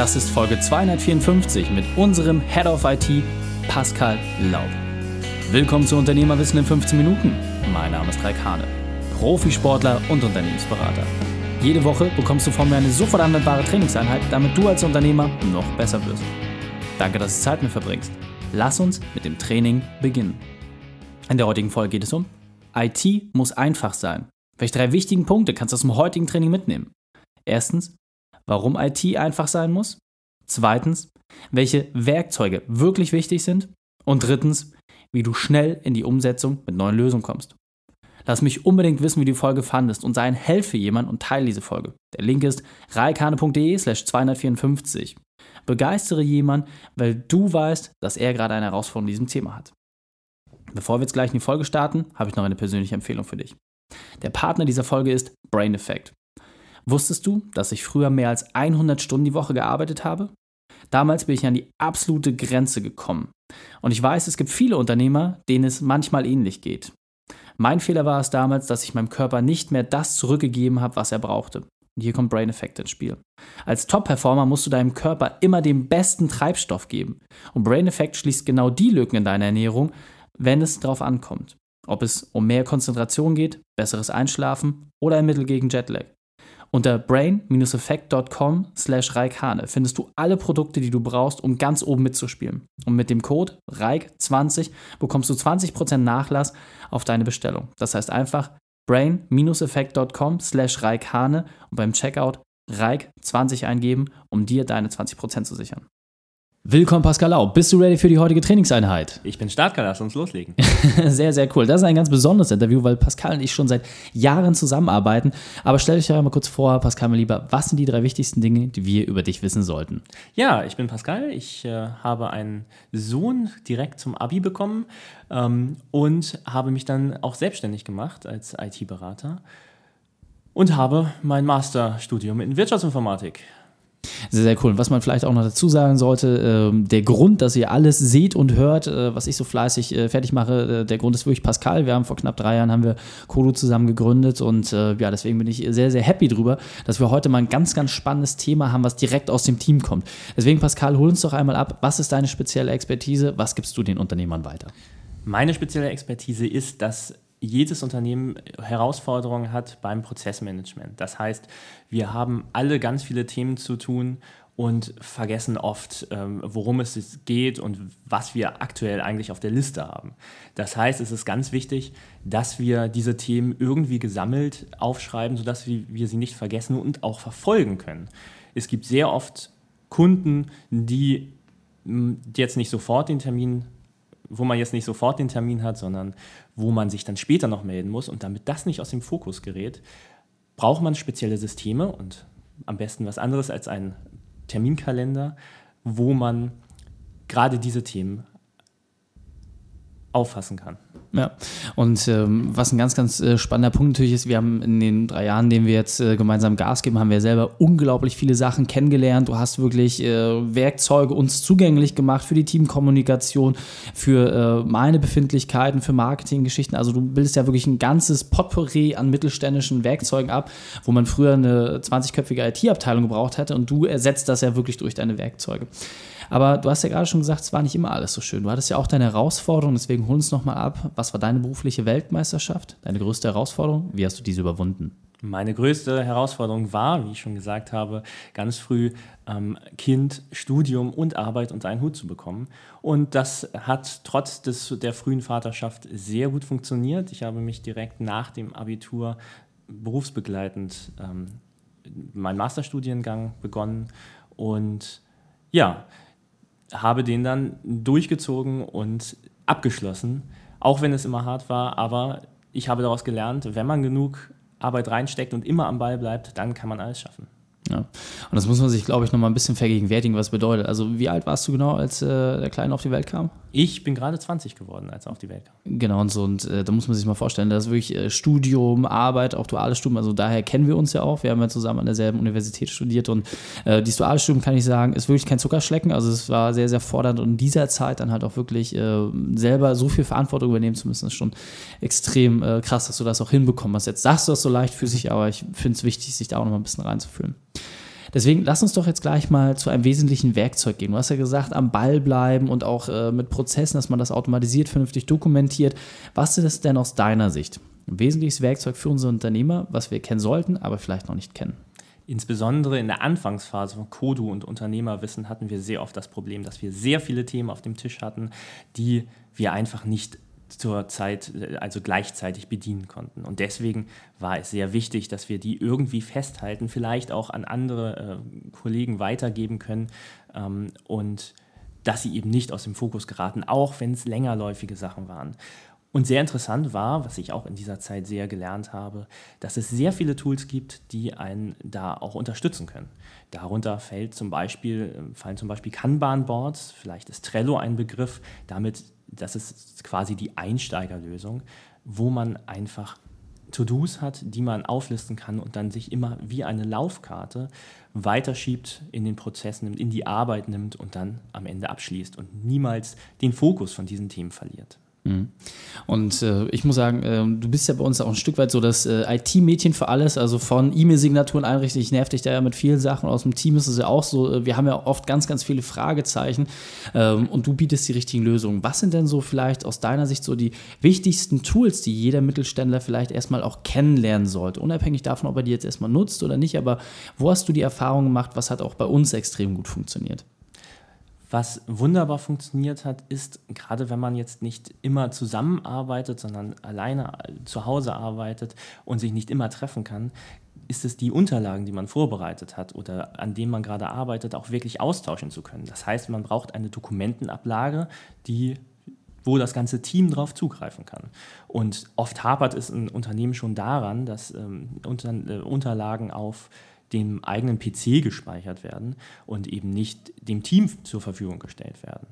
Das ist Folge 254 mit unserem Head of IT, Pascal Laub. Willkommen zu Unternehmerwissen in 15 Minuten. Mein Name ist Raik Hane, Profisportler und Unternehmensberater. Jede Woche bekommst du von mir eine sofort anwendbare Trainingseinheit, damit du als Unternehmer noch besser wirst. Danke, dass du Zeit mit verbringst. Lass uns mit dem Training beginnen. In der heutigen Folge geht es um IT muss einfach sein. Welche drei wichtigen Punkte kannst du aus dem heutigen Training mitnehmen? Erstens, warum IT einfach sein muss. Zweitens, welche Werkzeuge wirklich wichtig sind. Und drittens, wie du schnell in die Umsetzung mit neuen Lösungen kommst. Lass mich unbedingt wissen, wie du die Folge fandest und sei ein Held für jemand und teile diese Folge. Der Link ist reikane.de slash 254. Begeistere jemanden, weil du weißt, dass er gerade eine Herausforderung in diesem Thema hat. Bevor wir jetzt gleich in die Folge starten, habe ich noch eine persönliche Empfehlung für dich. Der Partner dieser Folge ist Brain Effect. Wusstest du, dass ich früher mehr als 100 Stunden die Woche gearbeitet habe? Damals bin ich an die absolute Grenze gekommen. Und ich weiß, es gibt viele Unternehmer, denen es manchmal ähnlich geht. Mein Fehler war es damals, dass ich meinem Körper nicht mehr das zurückgegeben habe, was er brauchte. Und hier kommt Brain Effect ins Spiel. Als Top-Performer musst du deinem Körper immer den besten Treibstoff geben. Und Brain Effect schließt genau die Lücken in deiner Ernährung, wenn es darauf ankommt. Ob es um mehr Konzentration geht, besseres Einschlafen oder ein Mittel gegen Jetlag. Unter brain-effekt.com slash Reikhane findest du alle Produkte, die du brauchst, um ganz oben mitzuspielen. Und mit dem Code REIK20 bekommst du 20% Nachlass auf deine Bestellung. Das heißt einfach brain-effekt.com slash Reikhane und beim Checkout REIK20 eingeben, um dir deine 20% zu sichern. Willkommen, Pascal Lau. Bist du ready für die heutige Trainingseinheit? Ich bin Startklar, lass uns loslegen. sehr, sehr cool. Das ist ein ganz besonderes Interview, weil Pascal und ich schon seit Jahren zusammenarbeiten. Aber stell dich doch einmal kurz vor, Pascal, mein Lieber, was sind die drei wichtigsten Dinge, die wir über dich wissen sollten? Ja, ich bin Pascal. Ich äh, habe einen Sohn direkt zum Abi bekommen ähm, und habe mich dann auch selbstständig gemacht als IT-Berater und habe mein Masterstudium in Wirtschaftsinformatik sehr, sehr cool. Und was man vielleicht auch noch dazu sagen sollte, äh, der Grund, dass ihr alles seht und hört, äh, was ich so fleißig äh, fertig mache, äh, der Grund ist wirklich Pascal. Wir haben vor knapp drei Jahren haben wir Kodo zusammen gegründet und äh, ja, deswegen bin ich sehr, sehr happy drüber, dass wir heute mal ein ganz, ganz spannendes Thema haben, was direkt aus dem Team kommt. Deswegen, Pascal, hol uns doch einmal ab. Was ist deine spezielle Expertise? Was gibst du den Unternehmern weiter? Meine spezielle Expertise ist, dass jedes Unternehmen Herausforderungen hat beim Prozessmanagement. Das heißt, wir haben alle ganz viele Themen zu tun und vergessen oft, ähm, worum es geht und was wir aktuell eigentlich auf der Liste haben. Das heißt, es ist ganz wichtig, dass wir diese Themen irgendwie gesammelt aufschreiben, sodass wir sie nicht vergessen und auch verfolgen können. Es gibt sehr oft Kunden, die jetzt nicht sofort den Termin wo man jetzt nicht sofort den Termin hat, sondern wo man sich dann später noch melden muss. Und damit das nicht aus dem Fokus gerät, braucht man spezielle Systeme und am besten was anderes als einen Terminkalender, wo man gerade diese Themen auffassen kann. Ja, und ähm, was ein ganz, ganz äh, spannender Punkt natürlich ist, wir haben in den drei Jahren, in denen wir jetzt äh, gemeinsam Gas geben, haben wir selber unglaublich viele Sachen kennengelernt. Du hast wirklich äh, Werkzeuge uns zugänglich gemacht für die Teamkommunikation, für äh, meine Befindlichkeiten, für Marketinggeschichten. Also du bildest ja wirklich ein ganzes Potpourri an mittelständischen Werkzeugen ab, wo man früher eine 20-köpfige IT-Abteilung gebraucht hätte und du ersetzt das ja wirklich durch deine Werkzeuge. Aber du hast ja gerade schon gesagt, es war nicht immer alles so schön. Du hattest ja auch deine Herausforderungen, deswegen hol uns nochmal ab. Was war deine berufliche Weltmeisterschaft? Deine größte Herausforderung? Wie hast du diese überwunden? Meine größte Herausforderung war, wie ich schon gesagt habe, ganz früh ähm, Kind, Studium und Arbeit unter einen Hut zu bekommen. Und das hat trotz des, der frühen Vaterschaft sehr gut funktioniert. Ich habe mich direkt nach dem Abitur berufsbegleitend ähm, meinen Masterstudiengang begonnen und ja, habe den dann durchgezogen und abgeschlossen, auch wenn es immer hart war, aber ich habe daraus gelernt, wenn man genug Arbeit reinsteckt und immer am Ball bleibt, dann kann man alles schaffen. Ja. Und das muss man sich, glaube ich, noch mal ein bisschen vergegenwärtigen, was bedeutet. Also, wie alt warst du genau, als äh, der Kleine auf die Welt kam? Ich bin gerade 20 geworden, als er auf die Welt kam. Genau, und so. Und äh, da muss man sich mal vorstellen, das ist wirklich äh, Studium, Arbeit, auch duales Studium. Also, daher kennen wir uns ja auch. Wir haben ja zusammen an derselben Universität studiert. Und äh, dieses duale Studium, kann ich sagen, ist wirklich kein Zuckerschlecken. Also, es war sehr, sehr fordernd. Und in dieser Zeit dann halt auch wirklich äh, selber so viel Verantwortung übernehmen zu müssen, ist schon extrem äh, krass, dass du das auch hinbekommen hast. Jetzt sagst du das so leicht für sich, aber ich finde es wichtig, sich da auch noch mal ein bisschen reinzufühlen. Deswegen lass uns doch jetzt gleich mal zu einem wesentlichen Werkzeug gehen. Du hast ja gesagt, am Ball bleiben und auch äh, mit Prozessen, dass man das automatisiert, vernünftig dokumentiert. Was ist das denn aus deiner Sicht? Ein wesentliches Werkzeug für unsere Unternehmer, was wir kennen sollten, aber vielleicht noch nicht kennen. Insbesondere in der Anfangsphase von Kodu und Unternehmerwissen hatten wir sehr oft das Problem, dass wir sehr viele Themen auf dem Tisch hatten, die wir einfach nicht zur Zeit, also gleichzeitig bedienen konnten. Und deswegen war es sehr wichtig, dass wir die irgendwie festhalten, vielleicht auch an andere äh, Kollegen weitergeben können ähm, und dass sie eben nicht aus dem Fokus geraten, auch wenn es längerläufige Sachen waren. Und sehr interessant war, was ich auch in dieser Zeit sehr gelernt habe, dass es sehr viele Tools gibt, die einen da auch unterstützen können. Darunter fällt zum Beispiel, äh, fallen zum Beispiel Kanban-Boards, vielleicht ist Trello ein Begriff, damit das ist quasi die Einsteigerlösung, wo man einfach To-Dos hat, die man auflisten kann und dann sich immer wie eine Laufkarte weiterschiebt in den Prozess nimmt, in die Arbeit nimmt und dann am Ende abschließt und niemals den Fokus von diesen Themen verliert. Mhm. Und äh, ich muss sagen, äh, du bist ja bei uns auch ein Stück weit so das äh, IT-Mädchen für alles, also von E-Mail-Signaturen einrichten. Ich nerv dich da ja mit vielen Sachen. Aus dem Team ist es ja auch so, äh, wir haben ja oft ganz, ganz viele Fragezeichen ähm, und du bietest die richtigen Lösungen. Was sind denn so vielleicht aus deiner Sicht so die wichtigsten Tools, die jeder Mittelständler vielleicht erstmal auch kennenlernen sollte? Unabhängig davon, ob er die jetzt erstmal nutzt oder nicht, aber wo hast du die Erfahrung gemacht, was hat auch bei uns extrem gut funktioniert? Was wunderbar funktioniert hat, ist, gerade wenn man jetzt nicht immer zusammenarbeitet, sondern alleine äh, zu Hause arbeitet und sich nicht immer treffen kann, ist es die Unterlagen, die man vorbereitet hat oder an denen man gerade arbeitet, auch wirklich austauschen zu können. Das heißt, man braucht eine Dokumentenablage, die wo das ganze Team drauf zugreifen kann. Und oft hapert es in Unternehmen schon daran, dass ähm, unter, äh, Unterlagen auf dem eigenen PC gespeichert werden und eben nicht dem Team zur Verfügung gestellt werden.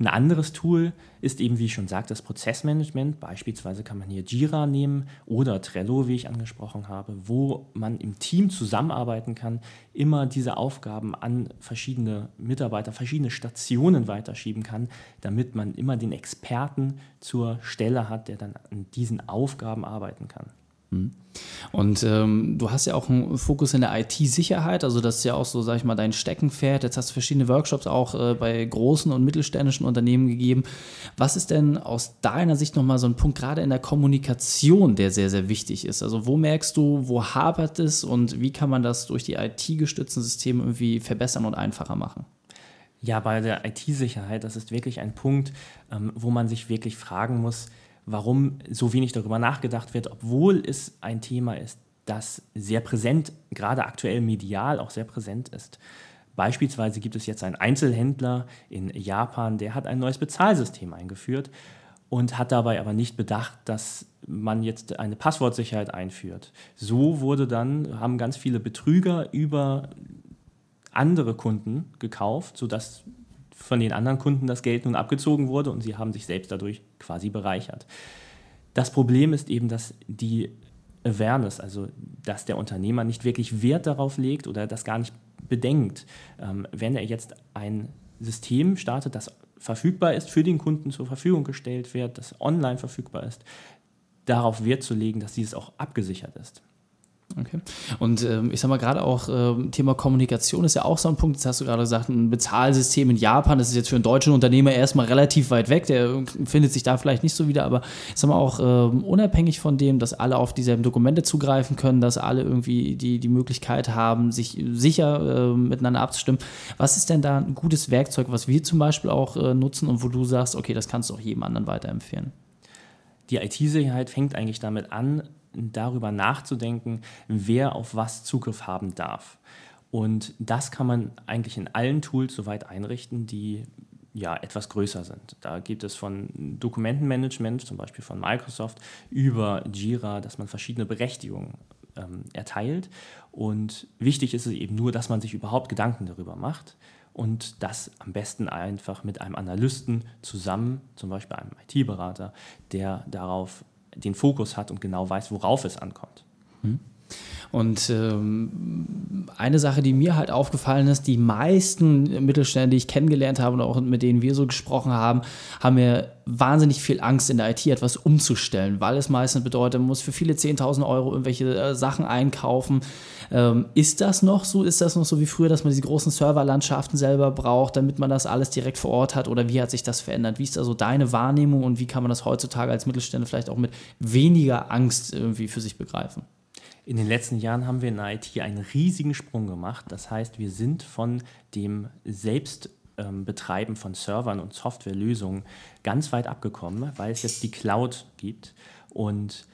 Ein anderes Tool ist eben, wie ich schon sagte, das Prozessmanagement. Beispielsweise kann man hier Jira nehmen oder Trello, wie ich angesprochen habe, wo man im Team zusammenarbeiten kann, immer diese Aufgaben an verschiedene Mitarbeiter, verschiedene Stationen weiterschieben kann, damit man immer den Experten zur Stelle hat, der dann an diesen Aufgaben arbeiten kann. Mhm. Und ähm, du hast ja auch einen Fokus in der IT-Sicherheit, also das ist ja auch so, sag ich mal, dein Steckenpferd. Jetzt hast du verschiedene Workshops auch äh, bei großen und mittelständischen Unternehmen gegeben. Was ist denn aus deiner Sicht nochmal so ein Punkt, gerade in der Kommunikation, der sehr, sehr wichtig ist? Also wo merkst du, wo hapert es und wie kann man das durch die IT-gestützten Systeme irgendwie verbessern und einfacher machen? Ja, bei der IT-Sicherheit, das ist wirklich ein Punkt, ähm, wo man sich wirklich fragen muss, warum so wenig darüber nachgedacht wird, obwohl es ein Thema ist, das sehr präsent, gerade aktuell medial auch sehr präsent ist. Beispielsweise gibt es jetzt einen Einzelhändler in Japan, der hat ein neues Bezahlsystem eingeführt und hat dabei aber nicht bedacht, dass man jetzt eine Passwortsicherheit einführt. So wurde dann, haben ganz viele Betrüger über andere Kunden gekauft, sodass von den anderen Kunden das Geld nun abgezogen wurde und sie haben sich selbst dadurch quasi bereichert. Das Problem ist eben, dass die Awareness, also dass der Unternehmer nicht wirklich Wert darauf legt oder das gar nicht bedenkt, ähm, wenn er jetzt ein System startet, das verfügbar ist, für den Kunden zur Verfügung gestellt wird, das online verfügbar ist, darauf Wert zu legen, dass dieses auch abgesichert ist. Okay. Und ähm, ich sag mal, gerade auch ähm, Thema Kommunikation ist ja auch so ein Punkt. Jetzt hast du gerade gesagt, ein Bezahlsystem in Japan, das ist jetzt für einen deutschen Unternehmer erstmal relativ weit weg. Der findet sich da vielleicht nicht so wieder, aber ich sag mal auch ähm, unabhängig von dem, dass alle auf dieselben Dokumente zugreifen können, dass alle irgendwie die, die Möglichkeit haben, sich sicher äh, miteinander abzustimmen. Was ist denn da ein gutes Werkzeug, was wir zum Beispiel auch äh, nutzen und wo du sagst, okay, das kannst du auch jedem anderen weiterempfehlen? Die IT-Sicherheit fängt eigentlich damit an, darüber nachzudenken, wer auf was Zugriff haben darf. Und das kann man eigentlich in allen Tools soweit einrichten, die ja, etwas größer sind. Da gibt es von Dokumentenmanagement, zum Beispiel von Microsoft, über Jira, dass man verschiedene Berechtigungen ähm, erteilt. Und wichtig ist es eben nur, dass man sich überhaupt Gedanken darüber macht und das am besten einfach mit einem Analysten zusammen, zum Beispiel einem IT-Berater, der darauf den Fokus hat und genau weiß, worauf es ankommt. Hm. Und ähm, eine Sache, die mir halt aufgefallen ist, die meisten Mittelständler, die ich kennengelernt habe und auch mit denen wir so gesprochen haben, haben mir wahnsinnig viel Angst in der IT etwas umzustellen, weil es meistens bedeutet, man muss für viele 10.000 Euro irgendwelche äh, Sachen einkaufen. Ähm, ist das noch so? Ist das noch so wie früher, dass man diese großen Serverlandschaften selber braucht, damit man das alles direkt vor Ort hat? Oder wie hat sich das verändert? Wie ist da so deine Wahrnehmung und wie kann man das heutzutage als Mittelständler vielleicht auch mit weniger Angst irgendwie für sich begreifen? In den letzten Jahren haben wir in IT einen riesigen Sprung gemacht. Das heißt, wir sind von dem Selbstbetreiben von Servern und Softwarelösungen ganz weit abgekommen, weil es jetzt die Cloud gibt. Und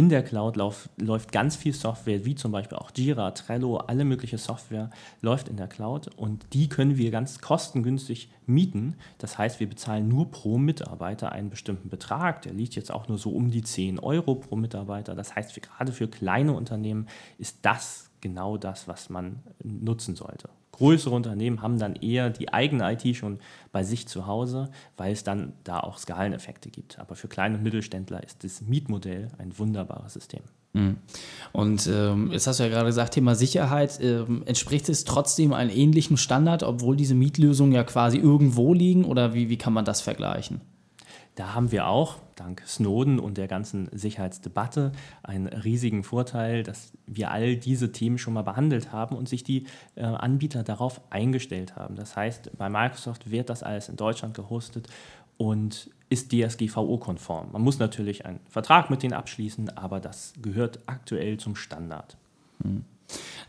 in der Cloud lauf, läuft ganz viel Software, wie zum Beispiel auch Jira, Trello, alle mögliche Software läuft in der Cloud und die können wir ganz kostengünstig mieten. Das heißt, wir bezahlen nur pro Mitarbeiter einen bestimmten Betrag. Der liegt jetzt auch nur so um die 10 Euro pro Mitarbeiter. Das heißt, für, gerade für kleine Unternehmen ist das genau das, was man nutzen sollte. Größere Unternehmen haben dann eher die eigene IT schon bei sich zu Hause, weil es dann da auch Skaleneffekte gibt. Aber für kleine Mittelständler ist das Mietmodell ein wunderbares System. Mhm. Und ähm, jetzt hast du ja gerade gesagt, Thema Sicherheit. Ähm, entspricht es trotzdem einem ähnlichen Standard, obwohl diese Mietlösungen ja quasi irgendwo liegen? Oder wie, wie kann man das vergleichen? Da haben wir auch, dank Snowden und der ganzen Sicherheitsdebatte, einen riesigen Vorteil, dass wir all diese Themen schon mal behandelt haben und sich die äh, Anbieter darauf eingestellt haben. Das heißt, bei Microsoft wird das alles in Deutschland gehostet und ist DSGVO-konform. Man muss natürlich einen Vertrag mit denen abschließen, aber das gehört aktuell zum Standard. Hm.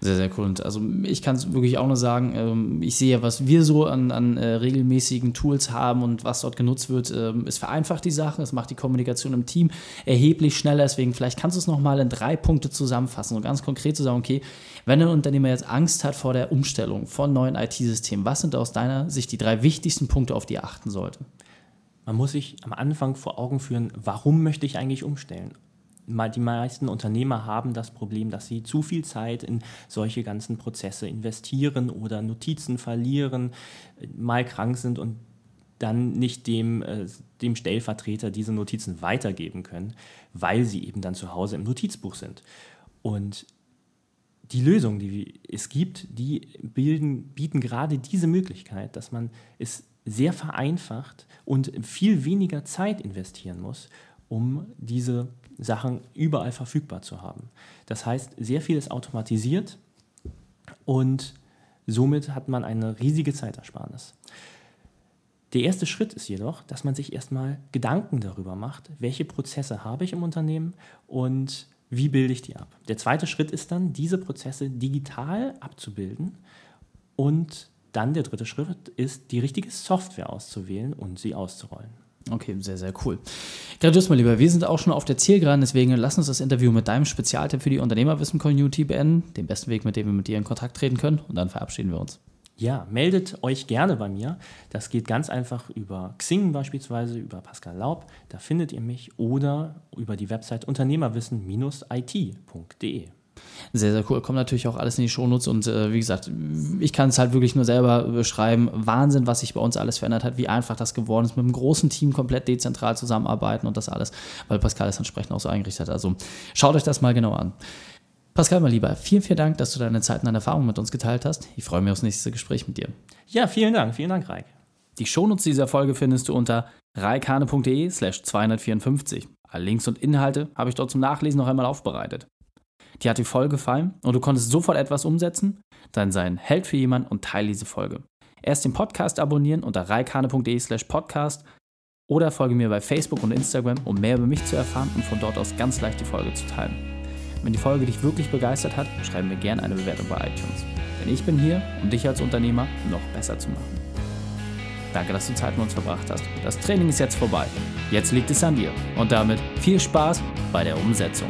Sehr, sehr cool. Und also ich kann es wirklich auch nur sagen, ähm, ich sehe, was wir so an, an äh, regelmäßigen Tools haben und was dort genutzt wird, ähm, es vereinfacht die Sache, es macht die Kommunikation im Team erheblich schneller. Deswegen vielleicht kannst du es nochmal in drei Punkte zusammenfassen und ganz konkret zu sagen, okay, wenn ein Unternehmer jetzt Angst hat vor der Umstellung von neuen IT-Systemen, was sind aus deiner Sicht die drei wichtigsten Punkte, auf die er achten sollte? Man muss sich am Anfang vor Augen führen, warum möchte ich eigentlich umstellen? Die meisten Unternehmer haben das Problem, dass sie zu viel Zeit in solche ganzen Prozesse investieren oder Notizen verlieren, äh, mal krank sind und dann nicht dem, äh, dem Stellvertreter diese Notizen weitergeben können, weil sie eben dann zu Hause im Notizbuch sind. Und die Lösungen, die es gibt, die bilden, bieten gerade diese Möglichkeit, dass man es sehr vereinfacht und viel weniger Zeit investieren muss, um diese Sachen überall verfügbar zu haben. Das heißt, sehr viel ist automatisiert und somit hat man eine riesige Zeitersparnis. Der erste Schritt ist jedoch, dass man sich erstmal Gedanken darüber macht, welche Prozesse habe ich im Unternehmen und wie bilde ich die ab. Der zweite Schritt ist dann, diese Prozesse digital abzubilden und dann der dritte Schritt ist, die richtige Software auszuwählen und sie auszurollen. Okay, sehr, sehr cool. Gratuliere mal lieber, wir sind auch schon auf der Zielgeraden, deswegen lass uns das Interview mit deinem Spezialtipp für die Unternehmerwissen-Community beenden, den besten Weg, mit dem wir mit dir in Kontakt treten können und dann verabschieden wir uns. Ja, meldet euch gerne bei mir. Das geht ganz einfach über Xing beispielsweise, über Pascal Laub, da findet ihr mich oder über die Website unternehmerwissen-it.de. Sehr, sehr cool. Kommt natürlich auch alles in die Shownotes und äh, wie gesagt, ich kann es halt wirklich nur selber beschreiben. Wahnsinn, was sich bei uns alles verändert hat, wie einfach das geworden ist, mit einem großen Team komplett dezentral zusammenarbeiten und das alles, weil Pascal es entsprechend auch so eingerichtet hat. Also schaut euch das mal genau an. Pascal, mal lieber, vielen, vielen Dank, dass du deine Zeit und deine Erfahrungen mit uns geteilt hast. Ich freue mich aufs nächste Gespräch mit dir. Ja, vielen Dank. Vielen Dank, Raik. Die Shownotes dieser Folge findest du unter reikane.de slash 254. Alle Links und Inhalte habe ich dort zum Nachlesen noch einmal aufbereitet dir hat die Folge gefallen und du konntest sofort etwas umsetzen, dann sei ein Held für jemanden und teile diese Folge. Erst den Podcast abonnieren unter reikane.de slash podcast oder folge mir bei Facebook und Instagram, um mehr über mich zu erfahren und von dort aus ganz leicht die Folge zu teilen. Wenn die Folge dich wirklich begeistert hat, schreib mir gerne eine Bewertung bei iTunes. Denn ich bin hier, um dich als Unternehmer noch besser zu machen. Danke, dass du Zeit mit uns verbracht hast. Das Training ist jetzt vorbei. Jetzt liegt es an dir. Und damit viel Spaß bei der Umsetzung.